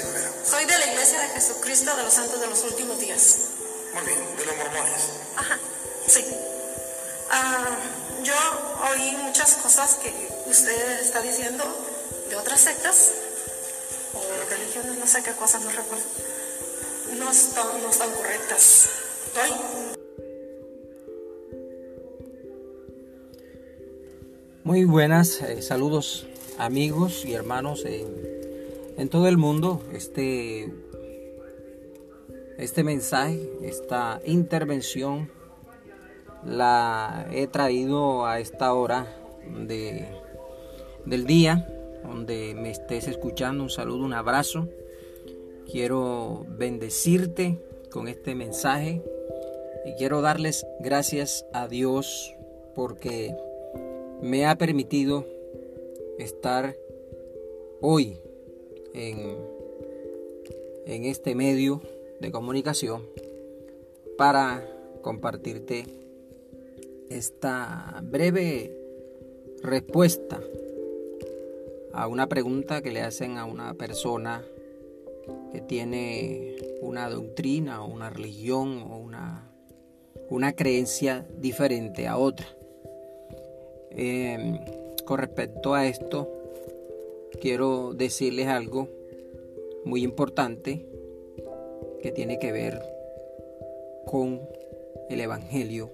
iglesia? Soy de la Iglesia de Jesucristo de los Santos de los Últimos Días. Muy bien, de los mormones. Ajá, sí. Ah, yo oí muchas cosas que usted está diciendo de otras sectas o religiones, no sé qué cosas, no recuerdo. No están, no están correctas. ¿Estoy? Muy buenas, eh, saludos amigos y hermanos en, en todo el mundo. Este, este mensaje, esta intervención la he traído a esta hora de, del día donde me estés escuchando. Un saludo, un abrazo. Quiero bendecirte con este mensaje y quiero darles gracias a Dios porque me ha permitido estar hoy en, este medio de comunicación para compartirte esta breve respuesta a una pregunta que le hacen a una persona que tiene una doctrina o una religión o una, una creencia diferente a otra. Eh, con respecto a esto, quiero decirles algo muy importante que tiene que ver con el Evangelio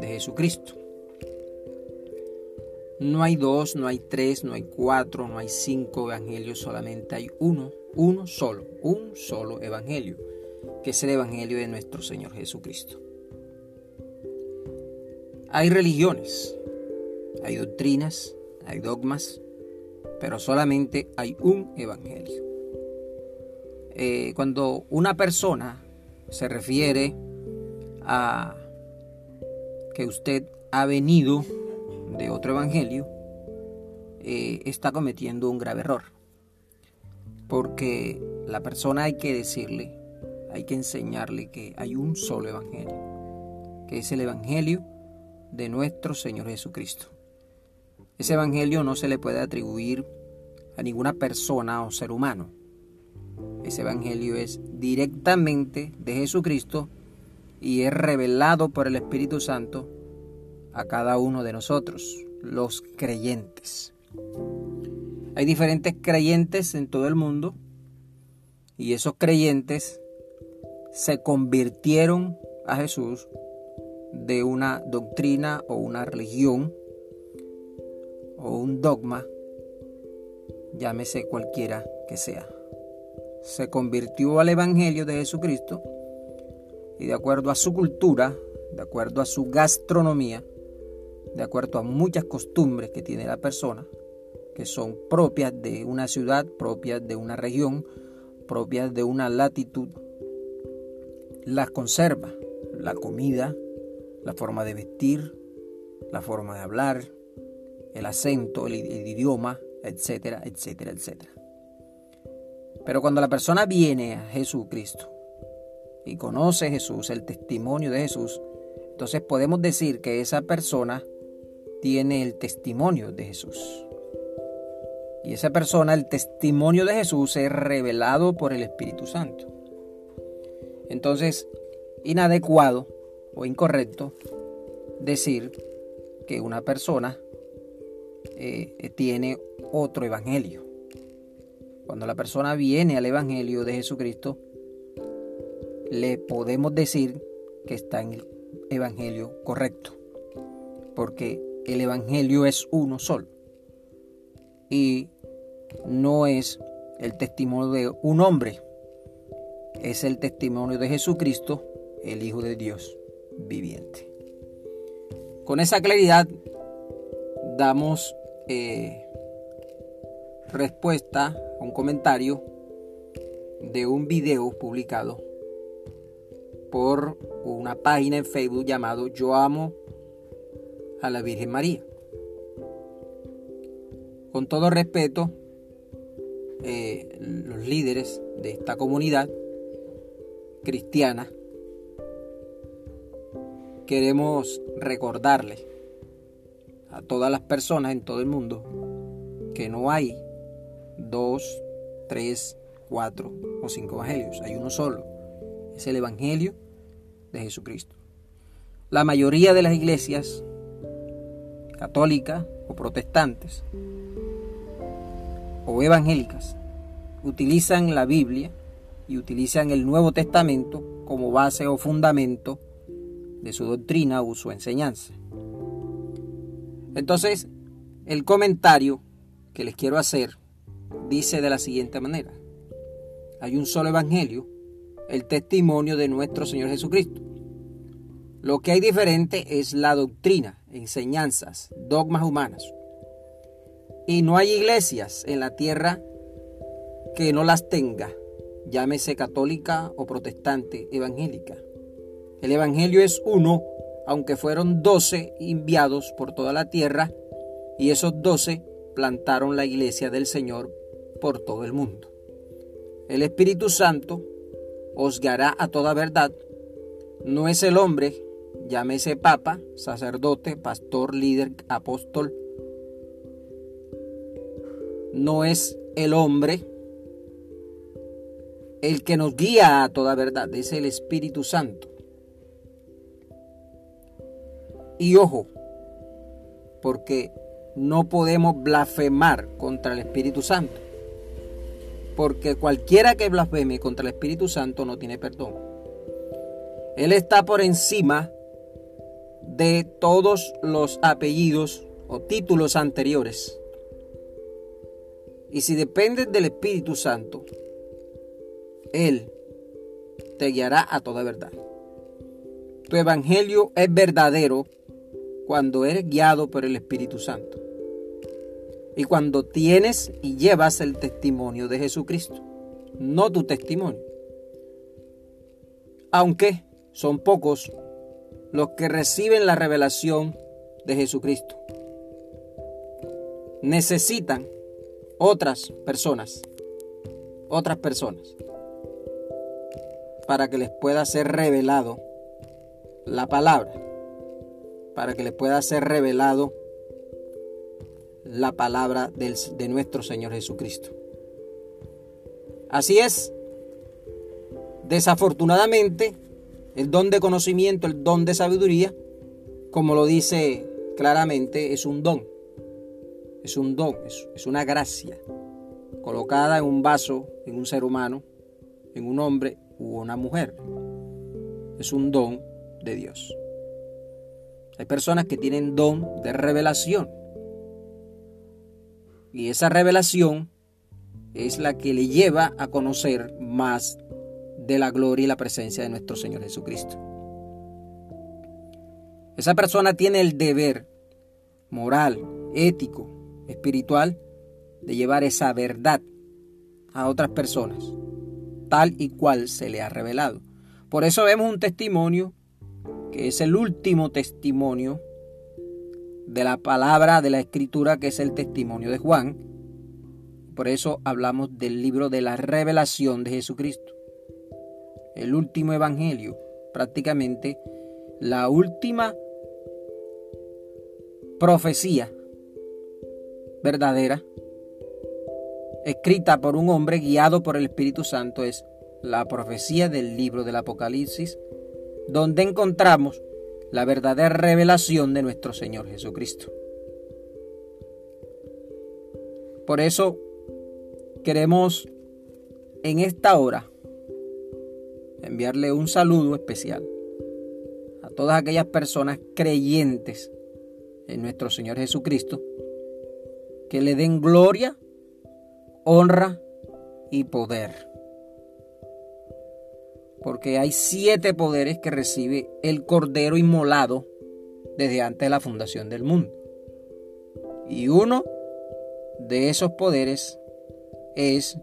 de Jesucristo. No hay dos, no hay tres, no hay cuatro, no hay cinco evangelios, solamente hay uno, uno solo, un solo evangelio, que es el evangelio de nuestro Señor Jesucristo. Hay religiones, hay doctrinas, hay dogmas, pero solamente hay un evangelio. Eh, cuando una persona se refiere a que usted ha venido de otro evangelio, eh, está cometiendo un grave error. Porque la persona hay que decirle, hay que enseñarle que hay un solo evangelio, que es el evangelio de nuestro Señor Jesucristo. Ese evangelio no se le puede atribuir a ninguna persona o ser humano. Ese evangelio es directamente de Jesucristo y es revelado por el Espíritu Santo a cada uno de nosotros, los creyentes. Hay diferentes creyentes en todo el mundo y esos creyentes se convirtieron a Jesús de una doctrina o una religión o un dogma, llámese cualquiera que sea. Se convirtió al Evangelio de Jesucristo y de acuerdo a su cultura, de acuerdo a su gastronomía, de acuerdo a muchas costumbres que tiene la persona, que son propias de una ciudad, propias de una región, propias de una latitud, las conserva. La comida, la forma de vestir, la forma de hablar, el acento, el, idioma, etcétera, etcétera, etcétera. Pero cuando la persona viene a Jesucristo y conoce a Jesús, el testimonio de Jesús, entonces podemos decir que esa persona tiene el testimonio de Jesús. Y esa persona, el testimonio de Jesús es revelado por el Espíritu Santo. Entonces, inadecuado o incorrecto decir que una persona eh, tiene otro evangelio. Cuando la persona viene al evangelio de Jesucristo, le podemos decir que está en el evangelio correcto, porque el evangelio es uno solo y no es el testimonio de un hombre, es el testimonio de Jesucristo, el Hijo de Dios viviente. Con esa claridad damos eh, respuesta a un comentario de un video publicado por una página en Facebook llamado Yo amo a la Virgen María. Con todo respeto, eh, los líderes de esta comunidad cristiana queremos recordarles a todas las personas en todo el mundo que no hay dos, tres, cuatro o cinco evangelios, hay uno solo. Es el Evangelio de Jesucristo. La mayoría de las iglesias católicas o protestantes o evangélicas utilizan la Biblia y utilizan el Nuevo Testamento como base o fundamento de su doctrina o su enseñanza. Entonces, el comentario que les quiero hacer dice de la siguiente manera. Hay un solo evangelio, el testimonio de nuestro Señor Jesucristo. Lo que hay diferente es la doctrina, enseñanzas, dogmas humanas. Y no hay iglesias en la tierra que no las tenga, llámese católica o protestante, evangélica. El evangelio es uno, aunque fueron doce enviados por toda la tierra, y esos doce plantaron la iglesia del Señor por todo el mundo. El Espíritu Santo os guiará a toda verdad. No es el hombre, llámese papa, sacerdote, pastor, líder, apóstol. No es el hombre el que nos guía a toda verdad, es el Espíritu Santo. Y ojo, porque no podemos blasfemar contra el Espíritu Santo. Porque cualquiera que blasfeme contra el Espíritu Santo no tiene perdón. Él está por encima de todos los apellidos o títulos anteriores. Y si dependes del Espíritu Santo, Él te guiará a toda verdad. Tu evangelio es verdadero cuando eres guiado por el Espíritu Santo y cuando tienes y llevas el testimonio de Jesucristo, no tu testimonio. Aunque son pocos los que reciben la revelación de Jesucristo. Necesitan otras personas, otras personas, para que les pueda ser revelado la palabra, para que les pueda ser revelado la palabra de nuestro Señor Jesucristo. Así es, desafortunadamente, el don de conocimiento, el don de sabiduría, como lo dice claramente, es un don. Es un don, es una gracia colocada en un vaso, en un ser humano, en un hombre u una mujer. Es un don de Dios. Hay personas que tienen don de revelación. Y esa revelación es la que le lleva a conocer más de la gloria y la presencia de nuestro Señor Jesucristo. Esa persona tiene el deber moral, ético, espiritual, de llevar esa verdad a otras personas, tal y cual se le ha revelado. Por eso vemos un testimonio que es el último testimonio de la palabra de la escritura que es el testimonio de Juan. Por eso hablamos del libro de la revelación de Jesucristo. El último evangelio, prácticamente la última profecía verdadera escrita por un hombre guiado por el Espíritu Santo es la profecía del libro del Apocalipsis, donde encontramos la verdadera revelación de nuestro Señor Jesucristo. Por eso queremos en esta hora enviarle un saludo especial a todas aquellas personas creyentes en nuestro Señor Jesucristo, que le den gloria, honra y poder porque hay siete poderes que recibe el Cordero inmolado desde antes de la fundación del mundo. Y uno de esos poderes es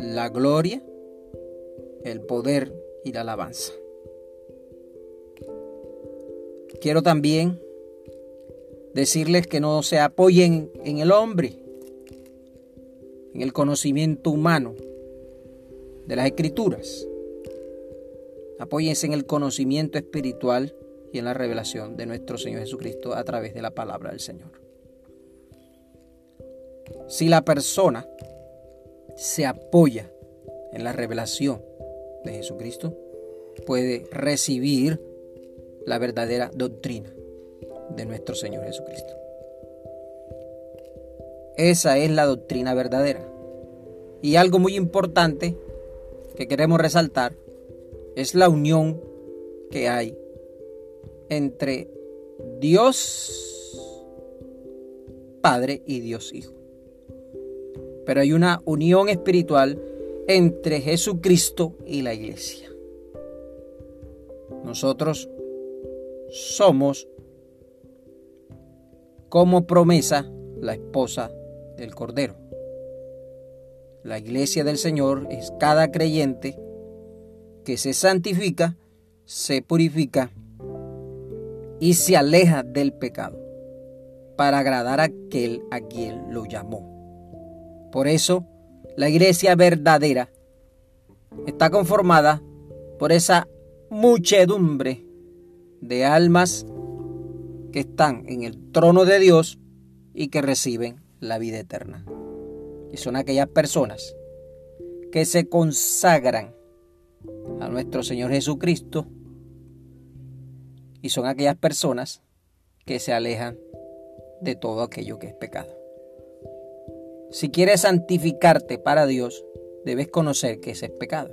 la gloria, el poder y la alabanza. Quiero también decirles que no se apoyen en el hombre, en el conocimiento humano de las escrituras Apóyense en el conocimiento espiritual y en la revelación de nuestro Señor Jesucristo a través de la palabra del Señor. Si la persona se apoya en la revelación de Jesucristo, puede recibir la verdadera doctrina de nuestro Señor Jesucristo. Esa es la doctrina verdadera. Y algo muy importante que queremos resaltar es la unión que hay entre Dios Padre y Dios Hijo. Pero hay una unión espiritual entre Jesucristo y la iglesia. Nosotros somos como promesa la esposa del Cordero. La iglesia del Señor es cada creyente que se santifica, se purifica y se aleja del pecado para agradar a aquel a quien lo llamó. Por eso, la iglesia verdadera está conformada por esa muchedumbre de almas que están en el trono de Dios y que reciben la vida eterna. Y son aquellas personas que se consagran a nuestro Señor Jesucristo y son aquellas personas que se alejan de todo aquello que es pecado. Si quieres santificarte para Dios, debes conocer que ese es pecado.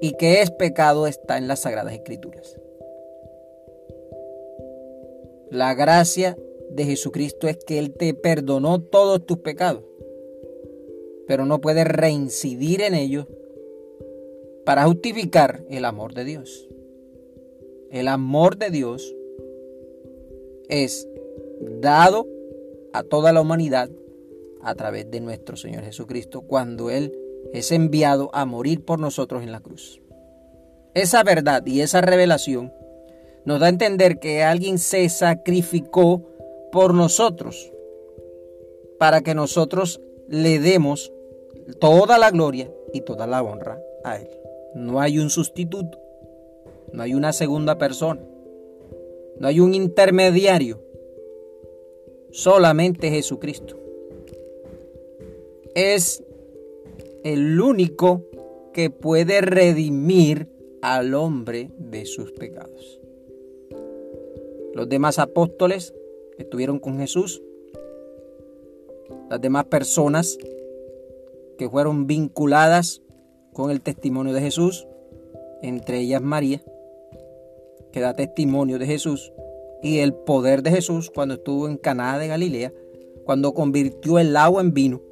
Y que es pecado está en las Sagradas Escrituras. La gracia de Jesucristo es que Él te perdonó todos tus pecados, pero no puedes reincidir en ellos para justificar el amor de Dios. El amor de Dios es dado a toda la humanidad a través de nuestro Señor Jesucristo cuando Él es enviado a morir por nosotros en la cruz. Esa verdad y esa revelación nos da a entender que alguien se sacrificó por nosotros para que nosotros le demos toda la gloria y toda la honra a Él. No hay un sustituto, no hay una segunda persona, no hay un intermediario, solamente Jesucristo. Es el único que puede redimir al hombre de sus pecados. Los demás apóstoles estuvieron con Jesús, las demás personas que fueron vinculadas con el testimonio de Jesús, entre ellas María, que da testimonio de Jesús, y el poder de Jesús cuando estuvo en Caná de Galilea, cuando convirtió el agua en vino.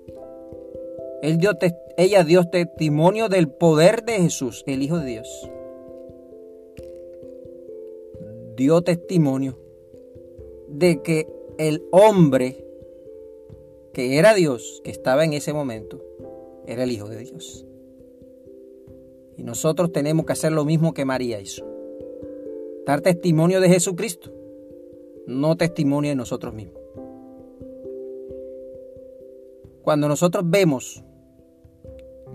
ella dio testimonio del poder de Jesús, el Hijo de Dios dio testimonio de que el hombre que era Dios, que estaba en ese momento, era el Hijo de Dios. Y nosotros tenemos que hacer lo mismo que María hizo. Dar testimonio de Jesucristo, no testimonio de nosotros mismos. Cuando nosotros vemos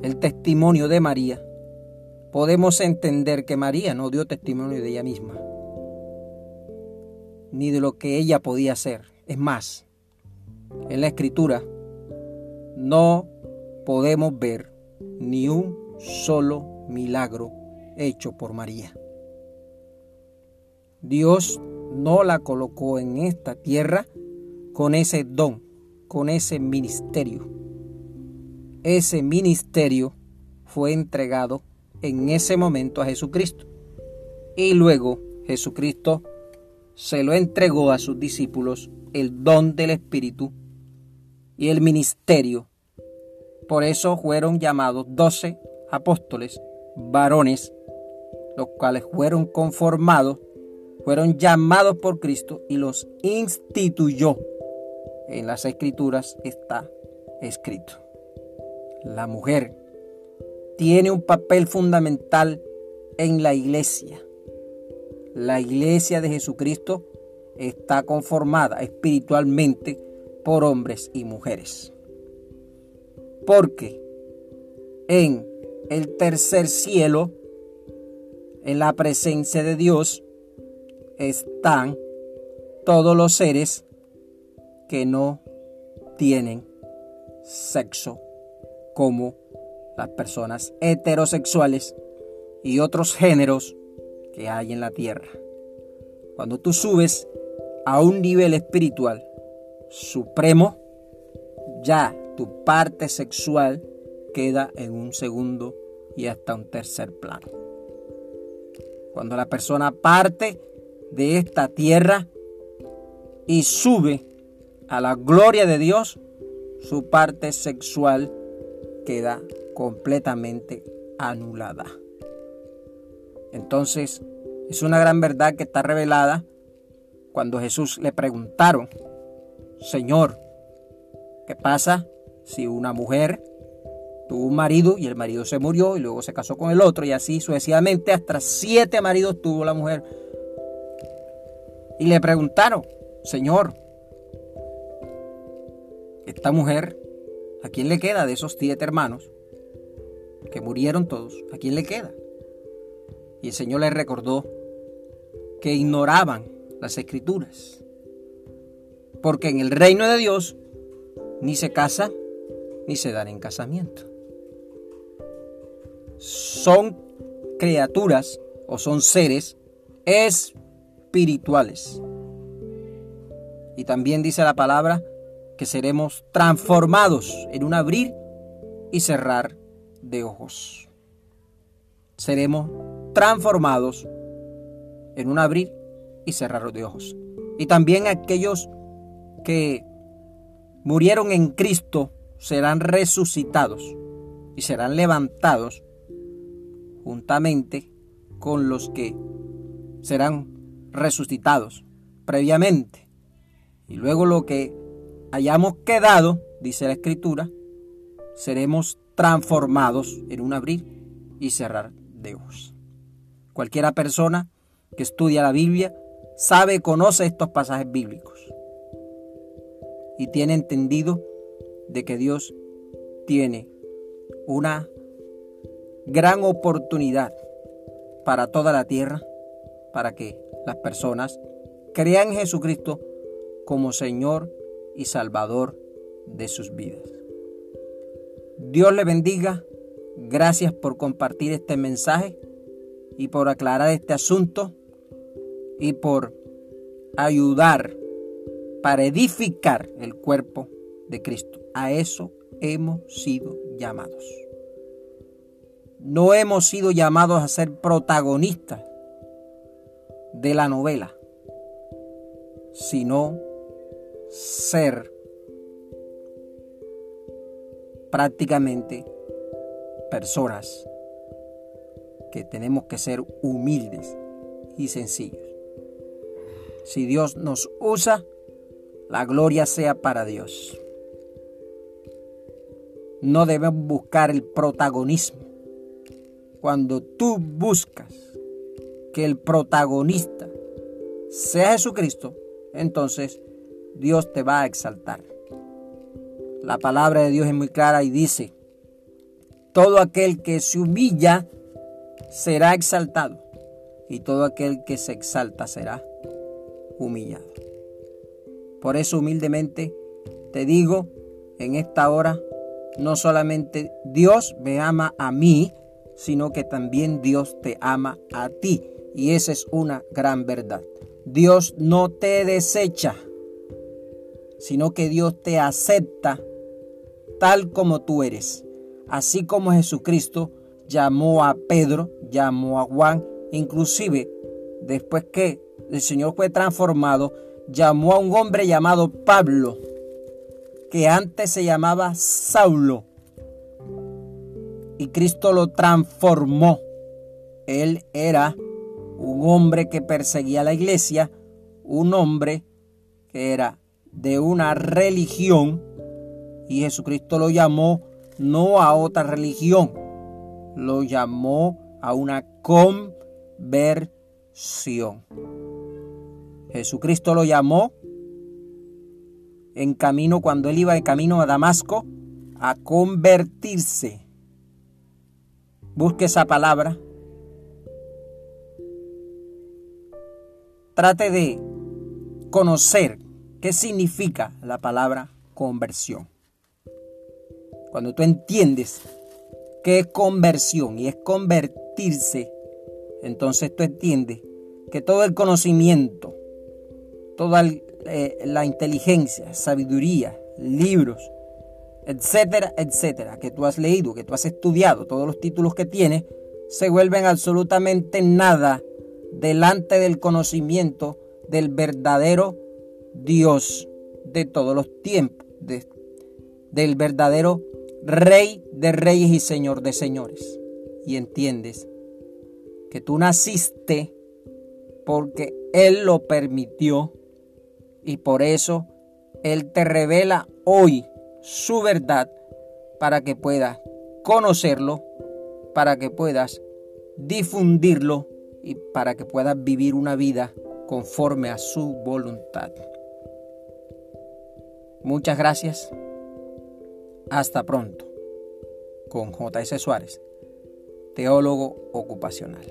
el testimonio de María, podemos entender que María no dio testimonio de ella misma ni de lo que ella podía hacer. Es más, en la escritura no podemos ver ni un solo milagro hecho por María. Dios no la colocó en esta tierra con ese don, con ese ministerio. Ese ministerio fue entregado en ese momento a Jesucristo. Y luego Jesucristo se lo entregó a sus discípulos el don del Espíritu y el ministerio. Por eso fueron llamados doce apóstoles, varones, los cuales fueron conformados, fueron llamados por Cristo y los instituyó. En las escrituras está escrito. La mujer tiene un papel fundamental en la iglesia la iglesia de Jesucristo está conformada espiritualmente por hombres y mujeres. Porque en el tercer cielo, en la presencia de Dios, están todos los seres que no tienen sexo como las personas heterosexuales y otros géneros que hay en la tierra. Cuando tú subes a un nivel espiritual supremo, ya tu parte sexual queda en un segundo y hasta un tercer plano. Cuando la persona parte de esta tierra y sube a la gloria de Dios, su parte sexual queda completamente anulada. Entonces, es una gran verdad que está revelada cuando Jesús le preguntaron, Señor, ¿qué pasa si una mujer tuvo un marido y el marido se murió y luego se casó con el otro y así sucesivamente hasta siete maridos tuvo la mujer? Y le preguntaron, Señor, esta mujer, ¿a quién le queda de esos siete hermanos que murieron todos? ¿A quién le queda? Y el Señor les recordó que ignoraban las escrituras. Porque en el reino de Dios ni se casa ni se dan en casamiento. Son criaturas o son seres espirituales. Y también dice la palabra que seremos transformados en un abrir y cerrar de ojos. Seremos transformados en un abrir y cerrar de ojos. Y también aquellos que murieron en Cristo serán resucitados y serán levantados juntamente con los que serán resucitados previamente. Y luego lo que hayamos quedado, dice la Escritura, seremos transformados en un abrir y cerrar de ojos. Cualquiera persona que estudia la Biblia sabe, conoce estos pasajes bíblicos y tiene entendido de que Dios tiene una gran oportunidad para toda la tierra, para que las personas crean en Jesucristo como Señor y Salvador de sus vidas. Dios le bendiga. Gracias por compartir este mensaje y por aclarar este asunto y por ayudar para edificar el cuerpo de Cristo. A eso hemos sido llamados. No hemos sido llamados a ser protagonistas de la novela, sino ser prácticamente personas que tenemos que ser humildes y sencillos. Si Dios nos usa, la gloria sea para Dios. No debemos buscar el protagonismo. Cuando tú buscas que el protagonista sea Jesucristo, entonces Dios te va a exaltar. La palabra de Dios es muy clara y dice, todo aquel que se humilla será exaltado y todo aquel que se exalta será humillado. Por eso humildemente te digo en esta hora, no solamente Dios me ama a mí, sino que también Dios te ama a ti. Y esa es una gran verdad. Dios no te desecha, sino que Dios te acepta tal como tú eres. Así como Jesucristo llamó a Pedro, llamó a Juan, inclusive después que el Señor fue transformado, llamó a un hombre llamado Pablo, que antes se llamaba Saulo. Y Cristo lo transformó. Él era un hombre que perseguía la iglesia, un hombre que era de una religión, y Jesucristo lo llamó no a otra religión, lo llamó a una conversión. Jesucristo lo llamó en camino, cuando él iba en camino a Damasco, a convertirse. Busque esa palabra. Trate de conocer qué significa la palabra conversión. cuando tú entiendes qué es conversión y es convertirse, entonces tú entiendes que todo el conocimiento, toda eh, la inteligencia, sabiduría, libros, etcétera, etcétera, que tú has leído, que tú has estudiado, todos los títulos que tienes, se vuelven absolutamente nada delante del conocimiento del verdadero Dios de todos los tiempos, del verdadero Rey de reyes y Señor de señores. Y entiendes que tú naciste porque Él lo permitió y por eso Él te revela hoy su verdad para que puedas conocerlo, para que puedas difundirlo y para que puedas vivir una vida conforme a su voluntad. Muchas gracias. Hasta pronto. Con J.S. Suárez, teólogo ocupacional.